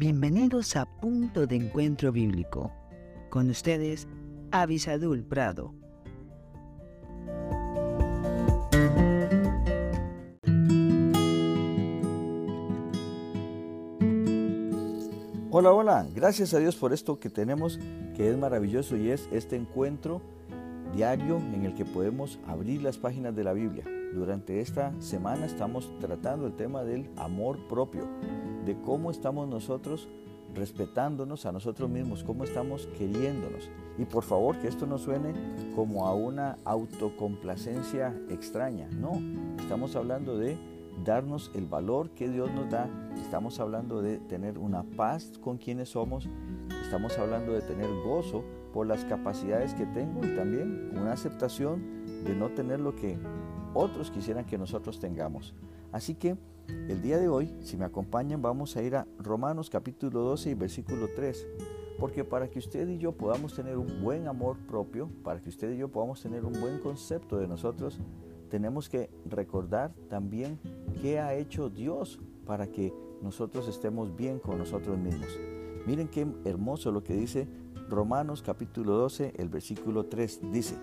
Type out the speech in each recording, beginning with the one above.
Bienvenidos a Punto de Encuentro Bíblico. Con ustedes, Avisadul Prado. Hola, hola, gracias a Dios por esto que tenemos, que es maravilloso y es este encuentro diario en el que podemos abrir las páginas de la Biblia. Durante esta semana estamos tratando el tema del amor propio, de cómo estamos nosotros respetándonos a nosotros mismos, cómo estamos queriéndonos. Y por favor que esto no suene como a una autocomplacencia extraña, no, estamos hablando de darnos el valor que Dios nos da, estamos hablando de tener una paz con quienes somos, estamos hablando de tener gozo por las capacidades que tengo y también una aceptación de no tener lo que otros quisieran que nosotros tengamos. Así que el día de hoy, si me acompañan, vamos a ir a Romanos capítulo 12 y versículo 3. Porque para que usted y yo podamos tener un buen amor propio, para que usted y yo podamos tener un buen concepto de nosotros, tenemos que recordar también qué ha hecho Dios para que nosotros estemos bien con nosotros mismos. Miren qué hermoso lo que dice Romanos capítulo 12, el versículo 3. Dice,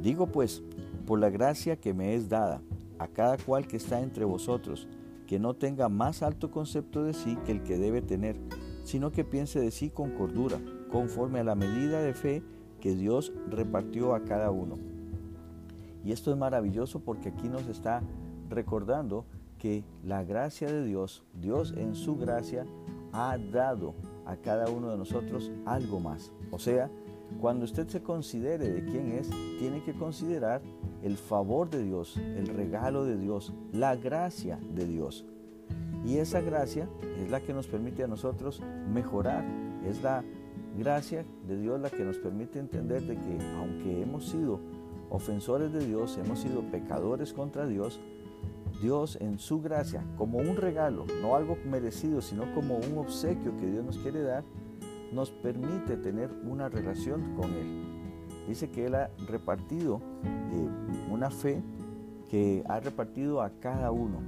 digo pues, por la gracia que me es dada, a cada cual que está entre vosotros, que no tenga más alto concepto de sí que el que debe tener, sino que piense de sí con cordura, conforme a la medida de fe que Dios repartió a cada uno. Y esto es maravilloso porque aquí nos está recordando que la gracia de Dios, Dios en su gracia, ha dado a cada uno de nosotros algo más. O sea, cuando usted se considere de quién es, tiene que considerar el favor de Dios, el regalo de Dios, la gracia de Dios. Y esa gracia es la que nos permite a nosotros mejorar, es la gracia de Dios la que nos permite entender de que aunque hemos sido ofensores de Dios, hemos sido pecadores contra Dios, Dios en su gracia, como un regalo, no algo merecido, sino como un obsequio que Dios nos quiere dar, nos permite tener una relación con Él. Dice que Él ha repartido eh, una fe que ha repartido a cada uno.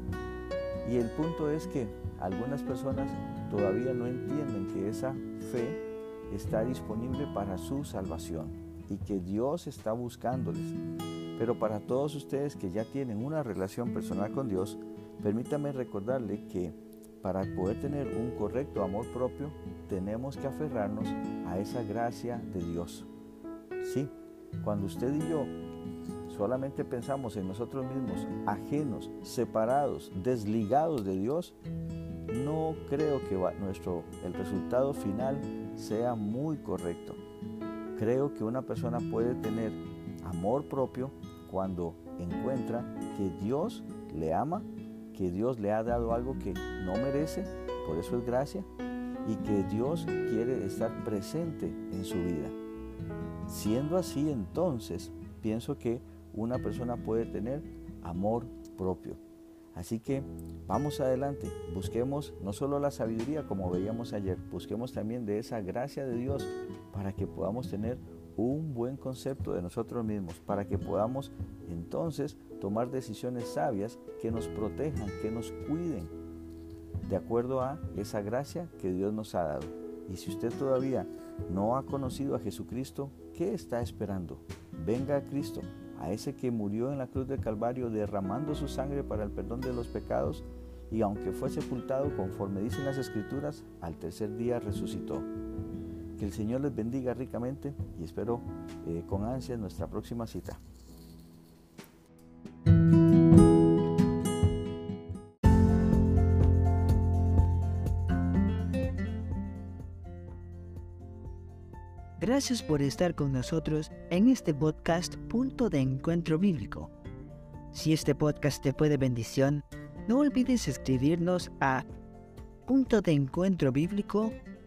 Y el punto es que algunas personas todavía no entienden que esa fe está disponible para su salvación y que Dios está buscándoles. Pero para todos ustedes que ya tienen una relación personal con Dios, permítame recordarle que para poder tener un correcto amor propio, tenemos que aferrarnos a esa gracia de Dios. Sí, cuando usted y yo solamente pensamos en nosotros mismos, ajenos, separados, desligados de Dios, no creo que el resultado final sea muy correcto. Creo que una persona puede tener amor propio cuando encuentra que Dios le ama que Dios le ha dado algo que no merece, por eso es gracia, y que Dios quiere estar presente en su vida. Siendo así, entonces, pienso que una persona puede tener amor propio. Así que vamos adelante, busquemos no solo la sabiduría como veíamos ayer, busquemos también de esa gracia de Dios para que podamos tener un buen concepto de nosotros mismos, para que podamos entonces tomar decisiones sabias que nos protejan, que nos cuiden, de acuerdo a esa gracia que Dios nos ha dado. Y si usted todavía no ha conocido a Jesucristo, ¿qué está esperando? Venga a Cristo, a ese que murió en la cruz del Calvario derramando su sangre para el perdón de los pecados y aunque fue sepultado conforme dicen las escrituras, al tercer día resucitó. Que el Señor les bendiga ricamente y espero eh, con ansia nuestra próxima cita. Gracias por estar con nosotros en este podcast Punto de Encuentro Bíblico. Si este podcast te fue de bendición, no olvides escribirnos a punto de encuentro bíblico